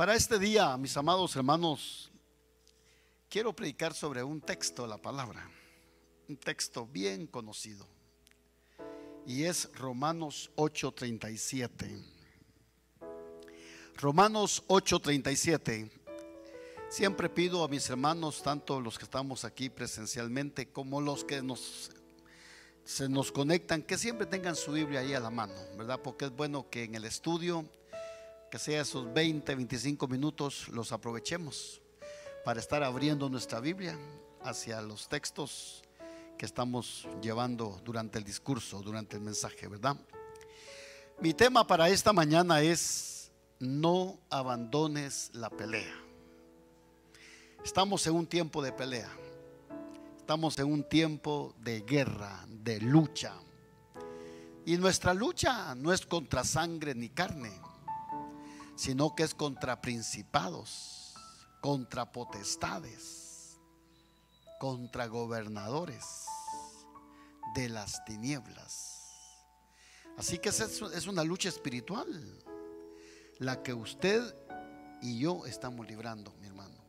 Para este día, mis amados hermanos, quiero predicar sobre un texto de la palabra, un texto bien conocido, y es Romanos 8:37. Romanos 8:37. Siempre pido a mis hermanos, tanto los que estamos aquí presencialmente como los que se nos conectan, que siempre tengan su Biblia ahí a la mano, ¿verdad? Porque es bueno que en el estudio, que sea esos 20, 25 minutos, los aprovechemos para estar abriendo nuestra Biblia hacia los textos que estamos llevando durante el discurso, durante el mensaje, ¿verdad? Mi tema para esta mañana es no abandones la pelea. Estamos en un tiempo de pelea. Estamos en un tiempo de guerra, de lucha. Y nuestra lucha no es contra sangre ni carne, sino que es contra principados, contra potestades, contra gobernadores de las tinieblas. Así que es una lucha espiritual la que usted y yo estamos librando, mi hermano.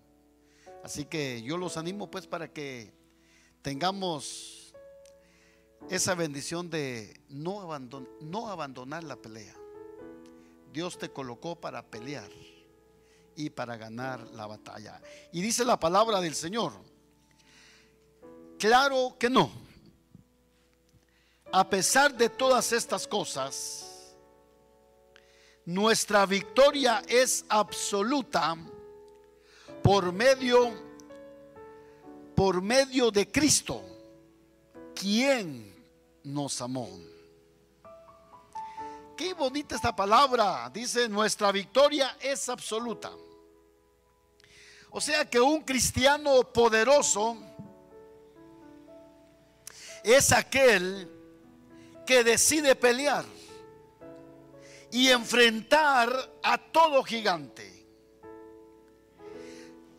Así que yo los animo pues para que tengamos esa bendición de no, no abandonar la pelea. Dios te colocó para pelear y para ganar la batalla. Y dice la palabra del Señor, claro que no. A pesar de todas estas cosas, nuestra victoria es absoluta por medio por medio de Cristo, quien nos amó. Qué bonita esta palabra. Dice, nuestra victoria es absoluta. O sea que un cristiano poderoso es aquel que decide pelear y enfrentar a todo gigante.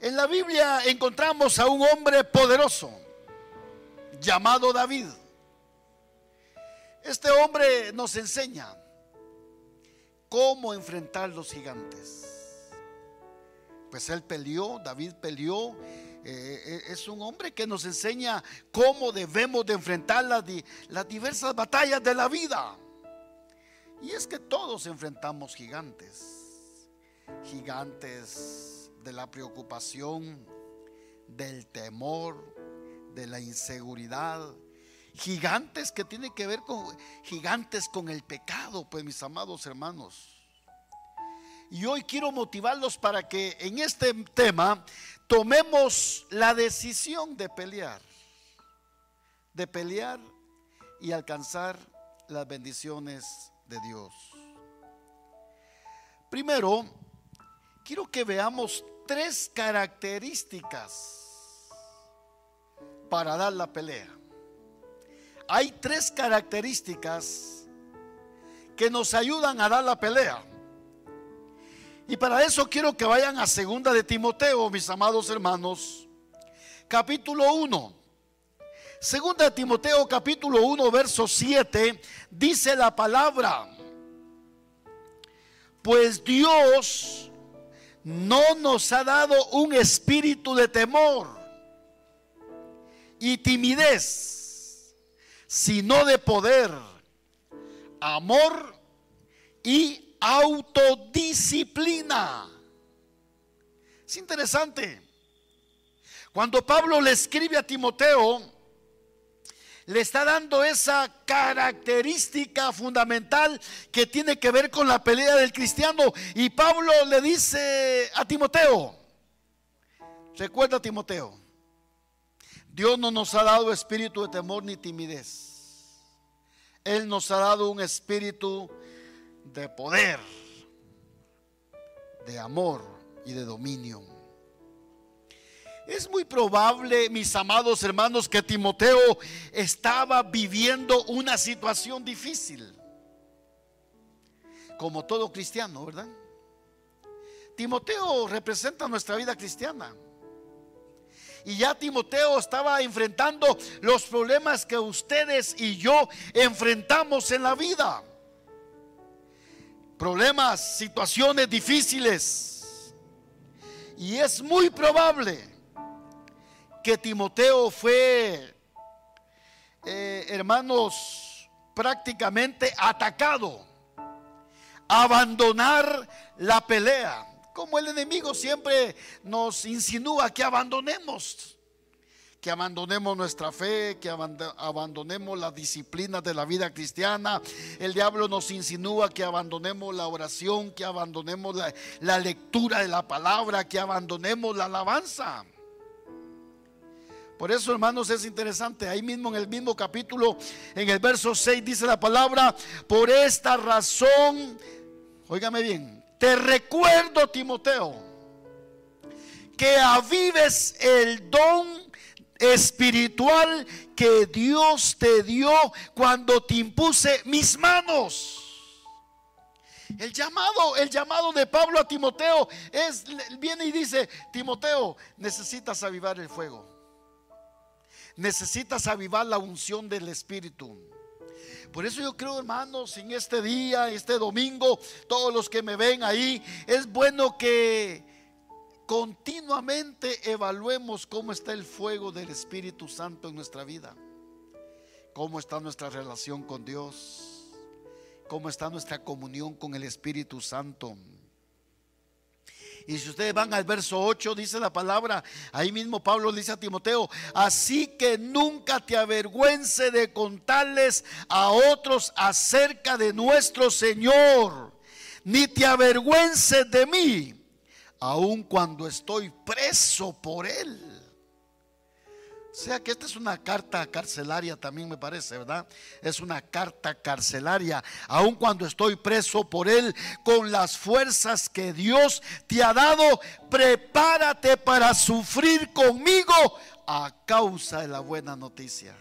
En la Biblia encontramos a un hombre poderoso llamado David. Este hombre nos enseña cómo enfrentar los gigantes. Pues él peleó, David peleó. Eh, eh, es un hombre que nos enseña cómo debemos de enfrentar las, las diversas batallas de la vida. Y es que todos enfrentamos gigantes. Gigantes de la preocupación, del temor, de la inseguridad. Gigantes que tienen que ver con gigantes con el pecado, pues mis amados hermanos. Y hoy quiero motivarlos para que en este tema tomemos la decisión de pelear, de pelear y alcanzar las bendiciones de Dios. Primero, quiero que veamos tres características para dar la pelea. Hay tres características que nos ayudan a dar la pelea. Y para eso quiero que vayan a segunda de Timoteo, mis amados hermanos, capítulo 1. Segunda de Timoteo capítulo 1 verso 7 dice la palabra, pues Dios no nos ha dado un espíritu de temor y timidez, sino de poder, amor y autodisciplina. Es interesante. Cuando Pablo le escribe a Timoteo, le está dando esa característica fundamental que tiene que ver con la pelea del cristiano. Y Pablo le dice a Timoteo, recuerda Timoteo, Dios no nos ha dado espíritu de temor ni timidez. Él nos ha dado un espíritu de poder, de amor y de dominio. Es muy probable, mis amados hermanos, que Timoteo estaba viviendo una situación difícil. Como todo cristiano, ¿verdad? Timoteo representa nuestra vida cristiana. Y ya Timoteo estaba enfrentando los problemas que ustedes y yo enfrentamos en la vida. Problemas, situaciones difíciles Y es muy probable que Timoteo fue, eh, hermanos, prácticamente atacado, abandonar la pelea. Como el enemigo siempre nos insinúa que abandonemos que abandonemos nuestra fe, que abandonemos la disciplina de la vida cristiana. El diablo nos insinúa que abandonemos la oración, que abandonemos la, lectura de la palabra, que abandonemos la alabanza. Por eso, hermanos, es interesante. Ahí mismo en el mismo capítulo, en el verso 6, dice la palabra, por esta razón, óigame bien, te recuerdo, Timoteo, que avives el don espiritual que Dios te dio cuando te impuse mis manos. El llamado, el llamado de Pablo a Timoteo es viene y dice, Timoteo, necesitas avivar el fuego. Necesitas avivar la unción del espíritu. Por eso yo creo, hermanos, en este día, este domingo, todos los que me ven ahí, es bueno que continuamente evaluemos cómo está el fuego del Espíritu Santo en nuestra vida, cómo está nuestra relación con Dios, cómo está nuestra comunión con el Espíritu Santo. Y si ustedes van al verso 8, dice la palabra, ahí mismo Pablo dice a Timoteo, así que nunca te avergüence de contarles a otros acerca de nuestro Señor, ni te avergüences de mí aun cuando estoy preso por Él. Sea que esta es una carta carcelaria también me parece, ¿verdad? Es una carta carcelaria, aun cuando estoy preso por Él, con las fuerzas que Dios te ha dado, prepárate para sufrir conmigo a causa de la buena noticia.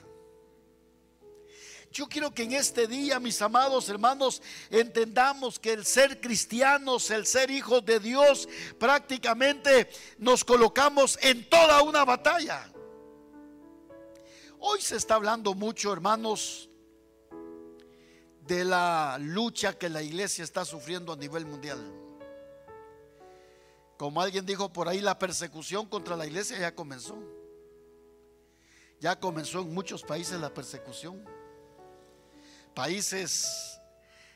Yo quiero que en este día, mis amados hermanos, entendamos que el ser cristianos, el ser hijos de Dios, prácticamente nos colocamos en toda una batalla. Hoy se está hablando mucho, hermanos, de la lucha que la iglesia está sufriendo a nivel mundial. Como alguien dijo por ahí, la persecución contra la iglesia ya comenzó. Ya comenzó en muchos países la persecución países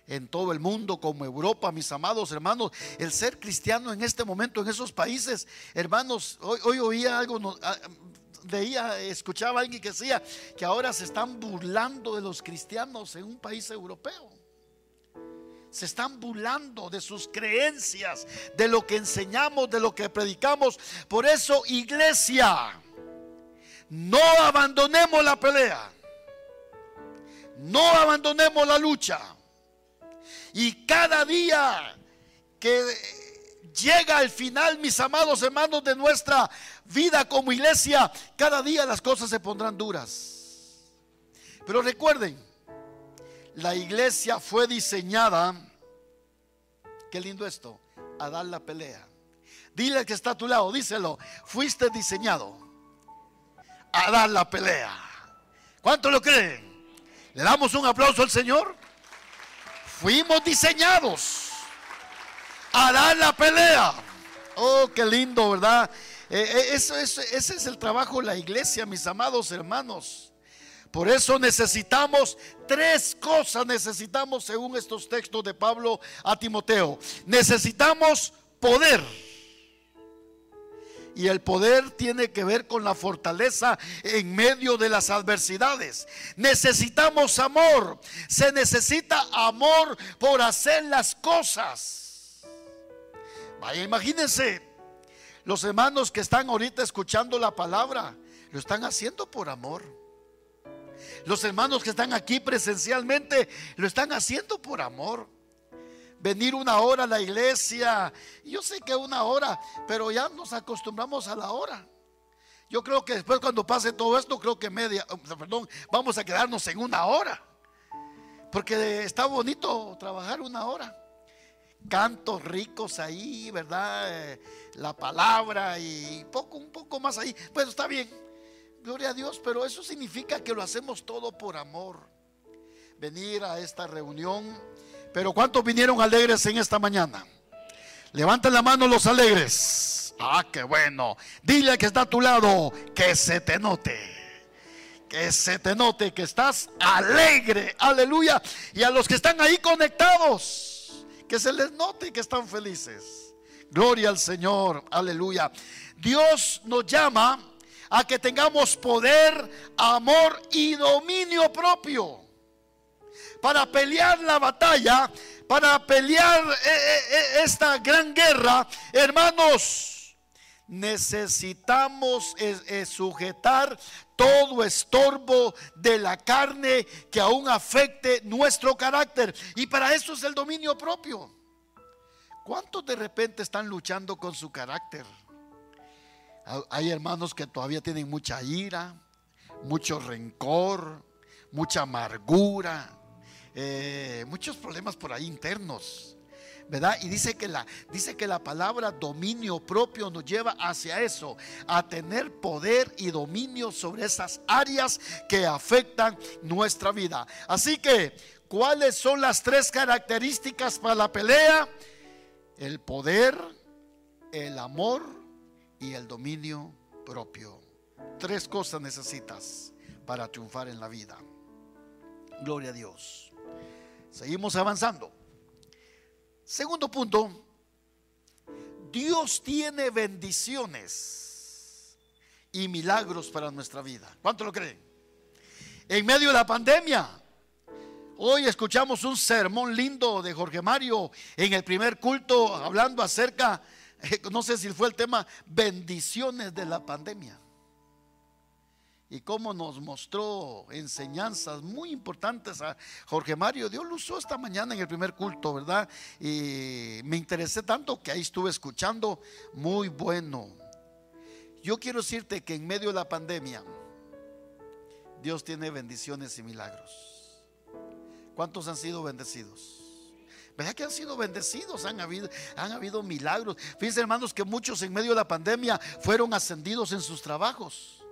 en todo el mundo como Europa, mis amados hermanos, el ser cristiano en este momento en esos países, hermanos, hoy, oía algo, ah, veía, escuchaba a alguien que decía que ahora se están burlando de los cristianos en un país europeo. Se están burlando de sus creencias, de lo que enseñamos, de lo que predicamos. Por eso, iglesia, no abandonemos la pelea. No abandonemos la lucha. Y cada día que llega al final, mis amados hermanos, de nuestra vida como iglesia, cada día las cosas se pondrán duras. Pero recuerden, la iglesia fue diseñada, qué lindo esto, a dar la pelea. Dile que está a tu lado, díselo, fuiste diseñado a dar la pelea. ¿Cuánto lo creen? ¿Le damos un aplauso al Señor? Fuimos diseñados a dar la pelea. Oh, qué lindo, ¿verdad? Eh, eh, eso, ese es el trabajo de la iglesia, mis amados hermanos. Por eso necesitamos tres cosas, necesitamos según estos textos de Pablo a Timoteo. Necesitamos poder y el poder tiene que ver con la fortaleza en medio de las adversidades. Necesitamos amor. Se necesita amor por hacer las cosas. Vaya, imagínense. Los hermanos que están ahorita escuchando la palabra, lo están haciendo por amor. Los hermanos que están aquí presencialmente, lo están haciendo por amor venir una hora a la iglesia. Yo sé que una hora, pero ya nos acostumbramos a la hora. Yo creo que después cuando pase todo esto, creo que media, perdón, vamos a quedarnos en una hora. Porque está bonito trabajar una hora. Cantos ricos ahí, ¿verdad? Eh, la palabra y poco, un poco más ahí. Pues está bien. Gloria a Dios, pero eso significa que lo hacemos todo por amor. Venir a esta reunión pero ¿cuántos vinieron alegres en esta mañana? Levanten la mano los alegres. Ah, qué bueno. Dile que está a tu lado que se te note. Que se te note que estás alegre. Aleluya. Y a los que están ahí conectados, que se les note que están felices. Gloria al Señor. Aleluya. Dios nos llama a que tengamos poder, amor y dominio propio para pelear la batalla, para pelear eh, eh, eh, esta gran guerra, hermanos, necesitamos sujetar todo estorbo de la carne que aún afecte nuestro carácter. Y para eso es el dominio propio. ¿Cuántos de repente están luchando con su carácter? Hay hermanos que todavía tienen mucha ira, mucho rencor, mucha amargura, eh, muchos problemas por ahí internos. ¿Verdad? Y dice que, la, dice que la palabra dominio propio nos lleva hacia eso, a tener poder y dominio sobre esas áreas que afectan nuestra vida. Así que, ¿cuáles son las tres características para la pelea? El poder, el amor y el dominio propio. Tres cosas necesitas para triunfar en la vida. Gloria a Dios. Seguimos avanzando. Segundo punto, Dios tiene bendiciones y milagros para nuestra vida. ¿Cuánto lo creen? En medio de la pandemia, hoy escuchamos un sermón lindo de Jorge Mario en el primer culto hablando acerca, no sé si fue el tema, bendiciones de la pandemia y cómo nos mostró enseñanzas muy importantes a Jorge Mario. Dios lo usó esta mañana en el primer culto, ¿verdad? Y me interesé tanto que ahí estuve escuchando, muy bueno. Yo quiero decirte que en medio de la pandemia, Dios tiene bendiciones y milagros. ¿Cuántos han sido bendecidos? ¿Verdad que han sido bendecidos? Han habido, han habido milagros. Fíjense hermanos que muchos en medio de la pandemia fueron ascendidos en sus trabajos.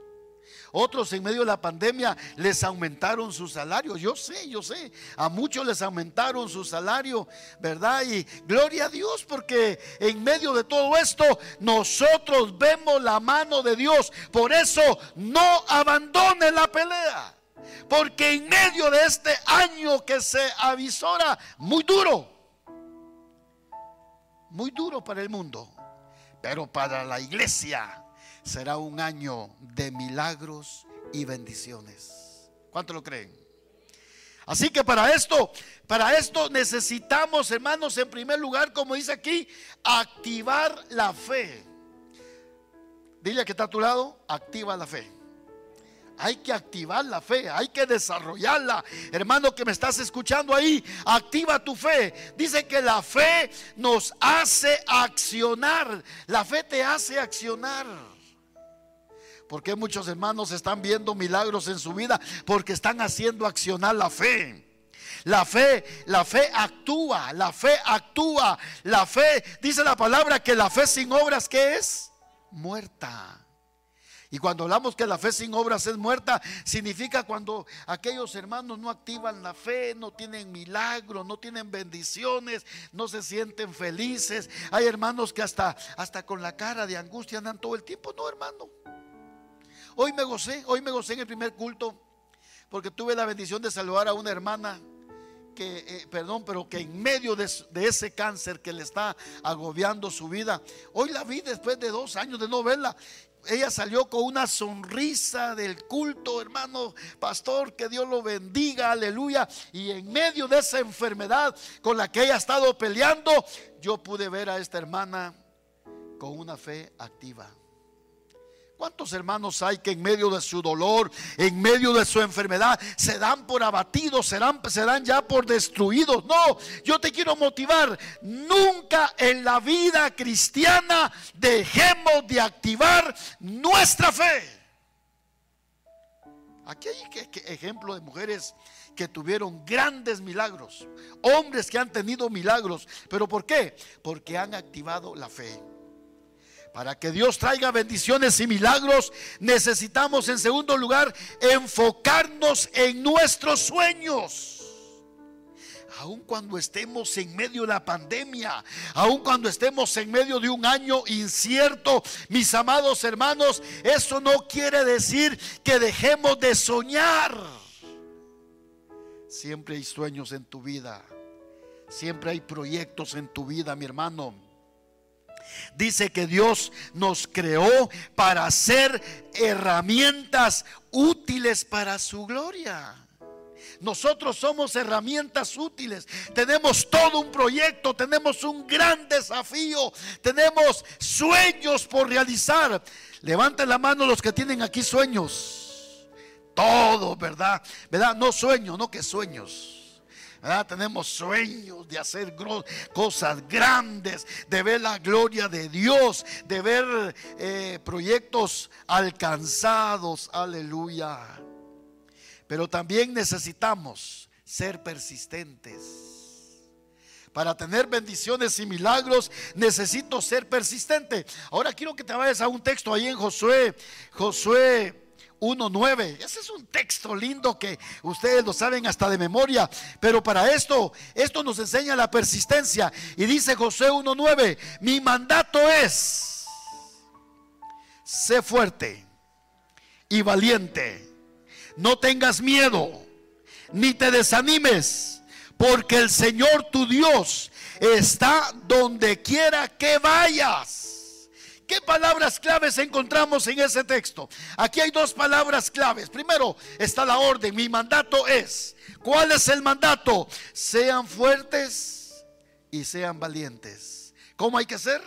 Otros en medio de la pandemia les aumentaron su salario. Yo sé, yo sé. A muchos les aumentaron su salario, ¿verdad? Y gloria a Dios porque en medio de todo esto nosotros vemos la mano de Dios. Por eso no abandone la pelea. Porque en medio de este año que se avisora muy duro, muy duro para el mundo, pero para la iglesia será un año de milagros y bendiciones. ¿Cuánto lo creen? Así que para esto, para esto necesitamos, hermanos, en primer lugar, como dice aquí, activar la fe. Dile que está a tu lado, activa la fe. Hay que activar la fe, hay que desarrollarla. Hermano que me estás escuchando ahí, activa tu fe. Dice que la fe nos hace accionar. La fe te hace accionar. Porque muchos hermanos están viendo milagros en su vida? Porque están haciendo accionar la fe. La fe, la fe actúa, la fe actúa, la fe, dice la palabra que la fe sin obras, ¿qué es? Muerta. Y cuando hablamos que la fe sin obras es muerta, significa cuando aquellos hermanos no activan la fe, no tienen milagros, no tienen bendiciones, no se sienten felices. Hay hermanos que hasta, hasta con la cara de angustia andan todo el tiempo. No, hermano. Hoy me gocé, hoy me gocé en el primer culto porque tuve la bendición de saludar a una hermana que, eh, perdón, pero que en medio de, ese cáncer que le está agobiando su vida, hoy la vi después de dos años de no verla. Ella salió con una sonrisa del culto, hermano pastor, que Dios lo bendiga, aleluya. Y en medio de esa enfermedad con la que ella ha estado peleando, yo pude ver a esta hermana con una fe activa. ¿Cuántos hermanos hay que en medio de su dolor, en medio de su enfermedad, se dan por abatidos, se dan, ya por destruidos? No, yo te quiero motivar. Nunca en la vida cristiana dejemos de activar nuestra fe. Aquí hay ejemplo de mujeres que tuvieron grandes milagros, hombres que han tenido milagros. ¿Pero por qué? Porque han activado la fe. Para que Dios traiga bendiciones y milagros, necesitamos en segundo lugar enfocarnos en nuestros sueños. aun cuando estemos en medio de la pandemia, aun cuando estemos en medio de un año incierto, mis amados hermanos, eso no quiere decir que dejemos de soñar. Siempre hay sueños en tu vida, siempre hay proyectos en tu vida, mi hermano. Dice que Dios nos creó para ser herramientas útiles para su gloria. Nosotros somos herramientas útiles. Tenemos todo un proyecto, tenemos un gran desafío, tenemos sueños por realizar. Levanten la mano los que tienen aquí sueños. Todo, ¿verdad? ¿Verdad? No sueños, no que sueños. Tenemos sueños de hacer cosas grandes, de ver la gloria de Dios, de ver eh, proyectos alcanzados. Aleluya. Pero también necesitamos ser persistentes. Para tener bendiciones y milagros necesito ser persistente. Ahora quiero que te vayas a un texto ahí en Josué, Josué 1.9. Ese es un texto lindo que ustedes lo saben hasta de memoria. Pero para esto, esto nos enseña la persistencia. Y dice José 1.9, mi mandato es, sé fuerte y valiente. No tengas miedo, ni te desanimes, porque el Señor tu Dios está donde quiera que vayas. ¿Qué palabras claves encontramos en ese texto? Aquí hay dos palabras claves. Primero está la orden. Mi mandato es. ¿Cuál es el mandato? Sean fuertes y sean valientes. ¿Cómo hay que ser?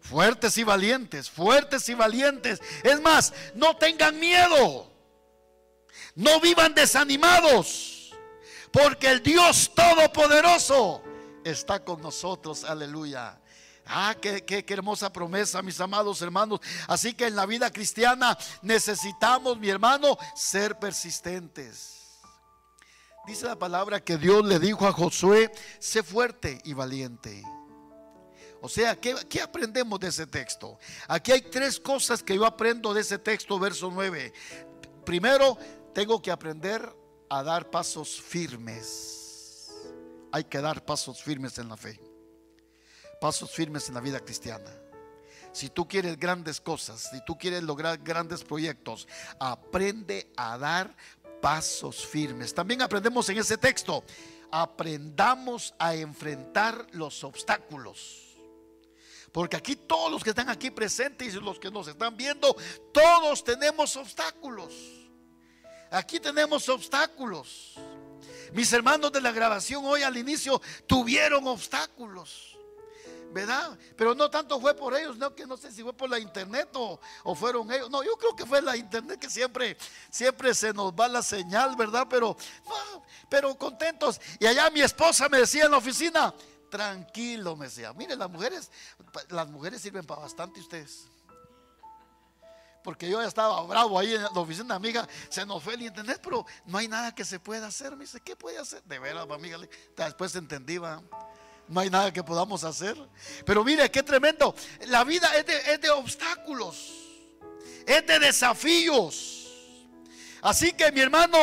Fuertes y valientes, fuertes y valientes. Es más, no tengan miedo. No vivan desanimados. Porque el Dios Todopoderoso está con nosotros. Aleluya. Ah, qué, hermosa promesa, mis amados hermanos. Así que en la vida cristiana necesitamos, mi hermano, ser persistentes. Dice la palabra que Dios le dijo a Josué, sé fuerte y valiente. O sea, ¿qué, ¿qué, aprendemos de ese texto? Aquí hay tres cosas que yo aprendo de ese texto, verso 9. Primero, tengo que aprender a dar pasos firmes. Hay que dar pasos firmes en la fe pasos firmes en la vida cristiana. Si tú quieres grandes cosas, si tú quieres lograr grandes proyectos, aprende a dar pasos firmes. También aprendemos en ese texto, aprendamos a enfrentar los obstáculos. Porque aquí todos los que están aquí presentes y los que nos están viendo, todos tenemos obstáculos. Aquí tenemos obstáculos. Mis hermanos de la grabación hoy al inicio tuvieron obstáculos. Pero no tanto fue por ellos, no que no sé si fue por la internet o, fueron ellos. No, yo creo que fue la internet que siempre, siempre se nos va la señal, ¿verdad? Pero, pero contentos. Y allá mi esposa me decía en la oficina, tranquilo, me decía, mire, las mujeres, las mujeres sirven para bastante ustedes. Porque yo ya estaba bravo ahí en la oficina, amiga, se nos fue el internet, pero no hay nada que se pueda hacer. Me dice, ¿qué puede hacer? De veras, amiga, después entendí, va no hay nada que podamos hacer. Pero mire, qué tremendo. La vida es de, obstáculos, es de desafíos. Así que mi hermano,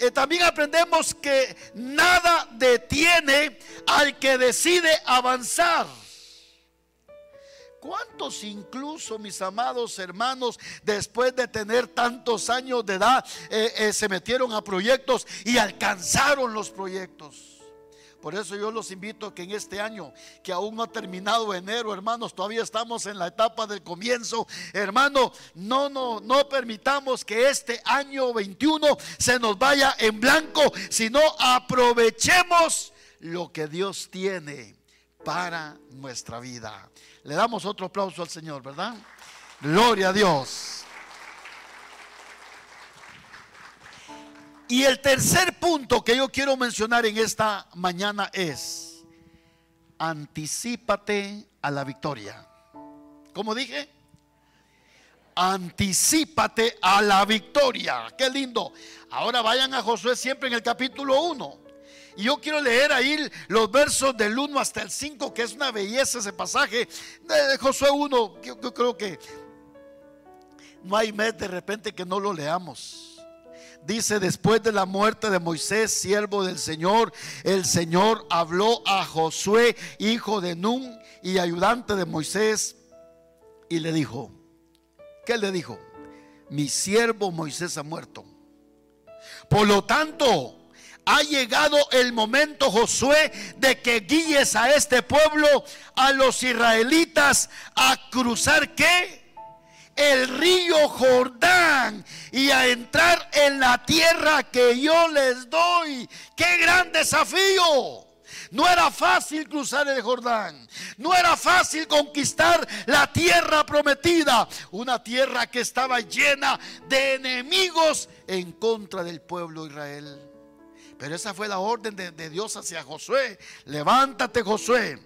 eh, también aprendemos que nada detiene al que decide avanzar. ¿Cuántos incluso, mis amados hermanos, después de tener tantos años de edad, eh, eh, se metieron a proyectos y alcanzaron los proyectos? Por eso yo los invito que en este año, que aún no ha terminado enero, hermanos, todavía estamos en la etapa del comienzo. Hermano, no, no, no permitamos que este año 21 se nos vaya en blanco, sino aprovechemos lo que Dios tiene para nuestra vida. Le damos otro aplauso al Señor, ¿verdad? Gloria a Dios. Y el tercer punto que yo quiero mencionar en esta mañana es, anticípate a la victoria. ¿Cómo dije? Anticípate a la victoria. Qué lindo. Ahora vayan a Josué siempre en el capítulo 1. Y yo quiero leer ahí los versos del 1 hasta el 5, que es una belleza ese pasaje de Josué 1. Yo, yo creo que no hay mes de repente que no lo leamos. Dice, después de la muerte de Moisés, siervo del Señor, el Señor habló a Josué, hijo de Nun y ayudante de Moisés, y le dijo, ¿qué le dijo? Mi siervo Moisés ha muerto. Por lo tanto, ha llegado el momento, Josué, de que guíes a este pueblo, a los israelitas, a cruzar qué? El río Jordán y a entrar en la tierra que yo les doy. ¡Qué gran desafío! No era fácil cruzar el Jordán. No era fácil conquistar la tierra prometida. Una tierra que estaba llena de enemigos en contra del pueblo de Israel. Pero esa fue la orden de, Dios hacia Josué. Levántate Josué.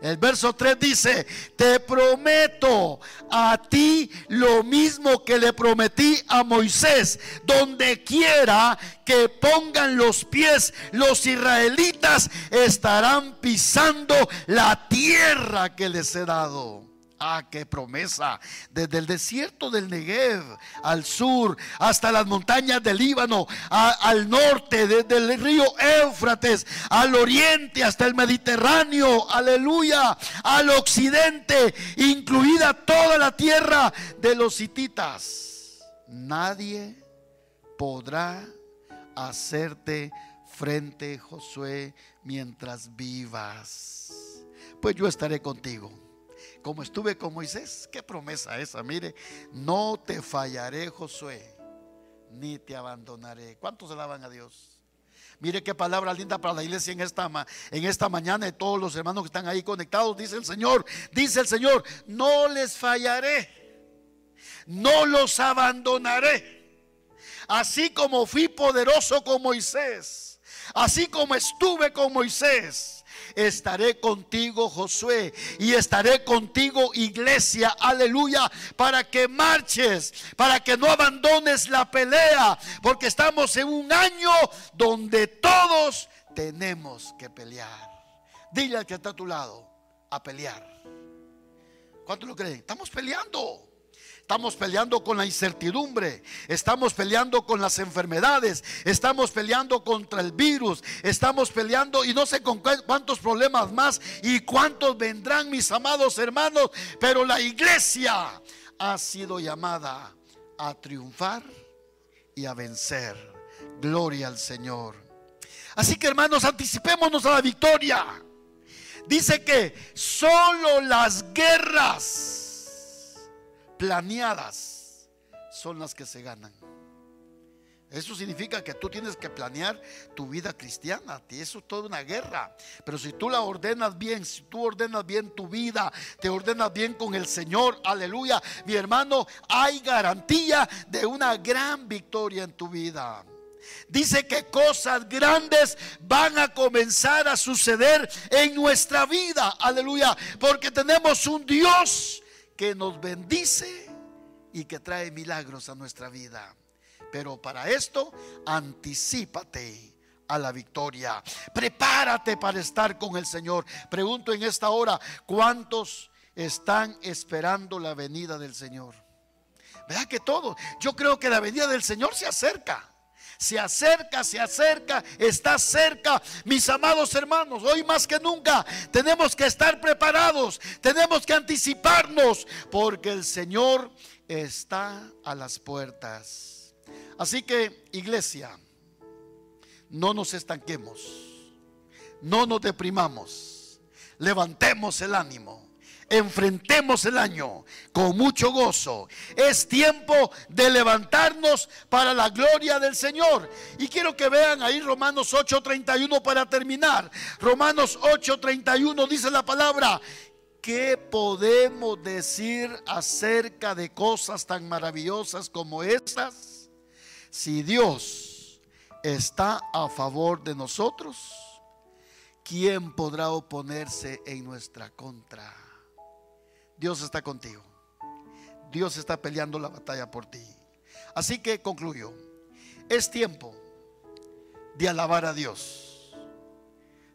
El verso 3 dice, te prometo a ti lo mismo que le prometí a Moisés, donde quiera que pongan los pies los israelitas, estarán pisando la tierra que les he dado. Ah, qué promesa. Desde el desierto del Negev al sur, hasta las montañas del Líbano, al norte, desde el río Éufrates, al oriente, hasta el Mediterráneo, aleluya, al occidente, incluida toda la tierra de los hititas. Nadie podrá hacerte frente, Josué, mientras vivas. Pues yo estaré contigo como estuve con Moisés. Qué promesa esa, mire, no te fallaré, Josué, ni te abandonaré. ¿Cuántos alaban a Dios? Mire qué palabra linda para la iglesia en esta, en esta mañana y todos los hermanos que están ahí conectados. Dice el Señor, dice el Señor, no les fallaré, no los abandonaré. Así como fui poderoso con Moisés, así como estuve con Moisés estaré contigo Josué y estaré contigo iglesia, aleluya, para que marches, para que no abandones la pelea, porque estamos en un año donde todos tenemos que pelear. Dile al que está a tu lado, a pelear. ¿Cuánto lo creen? Estamos peleando. Estamos peleando con la incertidumbre, estamos peleando con las enfermedades, estamos peleando contra el virus, estamos peleando y no sé con cuántos problemas más y cuántos vendrán mis amados hermanos, pero la iglesia ha sido llamada a triunfar y a vencer. Gloria al Señor. Así que hermanos, anticipémonos a la victoria. Dice que solo las guerras planeadas son las que se ganan. Eso significa que tú tienes que planear tu vida cristiana. Eso es toda una guerra. Pero si tú la ordenas bien, si tú ordenas bien tu vida, te ordenas bien con el Señor, aleluya, mi hermano, hay garantía de una gran victoria en tu vida. Dice que cosas grandes van a comenzar a suceder en nuestra vida, aleluya, porque tenemos un Dios que nos bendice y que trae milagros a nuestra vida. Pero para esto, anticípate a la victoria. Prepárate para estar con el Señor. Pregunto en esta hora, ¿cuántos están esperando la venida del Señor? ¿Verdad que todo? Yo creo que la venida del Señor se acerca se acerca, se acerca, está cerca. Mis amados hermanos, hoy más que nunca tenemos que estar preparados, tenemos que anticiparnos, porque el Señor está a las puertas. Así que, iglesia, no nos estanquemos, no nos deprimamos, levantemos el ánimo enfrentemos el año con mucho gozo. Es tiempo de levantarnos para la gloria del Señor. Y quiero que vean ahí Romanos 8:31 para terminar. Romanos 8:31 dice la palabra. ¿Qué podemos decir acerca de cosas tan maravillosas como estas? Si Dios está a favor de nosotros, ¿quién podrá oponerse en nuestra contra? Dios está contigo. Dios está peleando la batalla por ti. Así que concluyo. Es tiempo de alabar a Dios.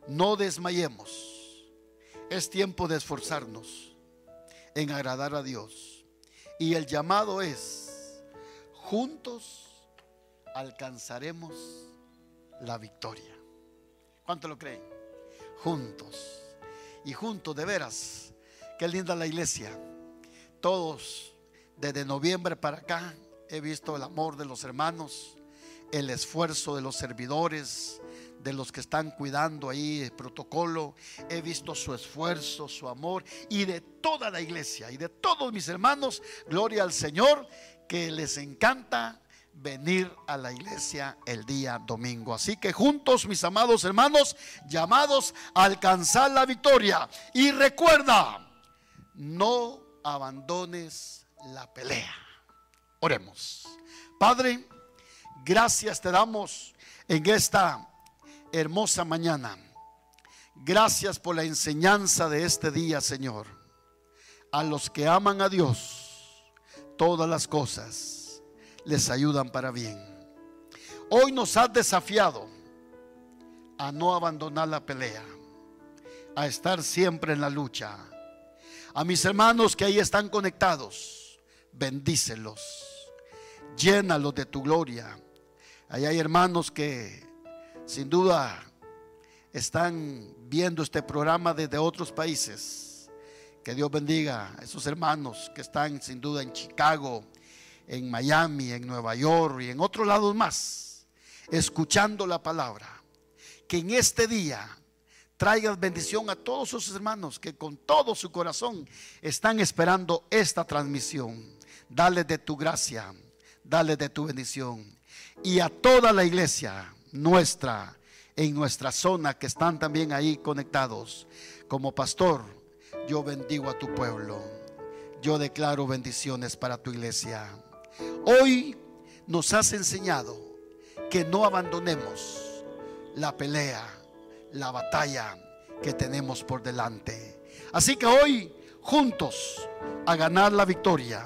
No desmayemos. Es tiempo de esforzarnos en agradar a Dios. Y el llamado es juntos alcanzaremos la victoria. ¿Cuánto lo creen? Juntos. Y juntos, de veras. Qué linda la iglesia. Todos, desde noviembre para acá, he visto el amor de los hermanos, el esfuerzo de los servidores, de los que están cuidando ahí el protocolo. He visto su esfuerzo, su amor y de toda la iglesia y de todos mis hermanos. Gloria al Señor que les encanta venir a la iglesia el día domingo. Así que juntos, mis amados hermanos, llamados a alcanzar la victoria. Y recuerda, no abandones la pelea. Oremos. Padre, gracias te damos en esta hermosa mañana. Gracias por la enseñanza de este día, Señor. A los que aman a Dios, todas las cosas les ayudan para bien. Hoy nos has desafiado a no abandonar la pelea, a estar siempre en la lucha. A mis hermanos que ahí están conectados, bendícelos, llénalos de tu gloria. Ahí hay hermanos que sin duda están viendo este programa desde otros países. Que Dios bendiga a esos hermanos que están sin duda en Chicago, en Miami, en Nueva York y en otros lados más, escuchando la palabra. Que en este día traigas bendición a todos sus hermanos que con todo su corazón están esperando esta transmisión. Dale de tu gracia, dale de tu bendición. Y a toda la iglesia nuestra, en nuestra zona que están también ahí conectados. Como pastor, yo bendigo a tu pueblo. Yo declaro bendiciones para tu iglesia. Hoy nos has enseñado que no abandonemos la pelea, la batalla que tenemos por delante. Así que hoy, juntos, a ganar la victoria,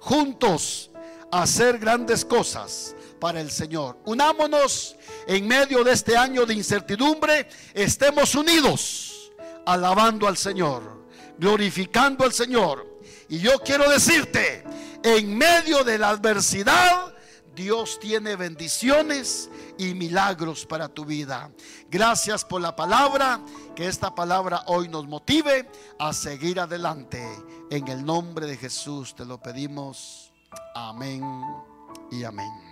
juntos, a hacer grandes cosas para el Señor. Unámonos en medio de este año de incertidumbre, estemos unidos, alabando al Señor, glorificando al Señor. Y yo quiero decirte, en medio de la adversidad, Dios tiene bendiciones y milagros para tu vida. Gracias por la palabra, que esta palabra hoy nos motive a seguir adelante. En el nombre de Jesús te lo pedimos. Amén y amén.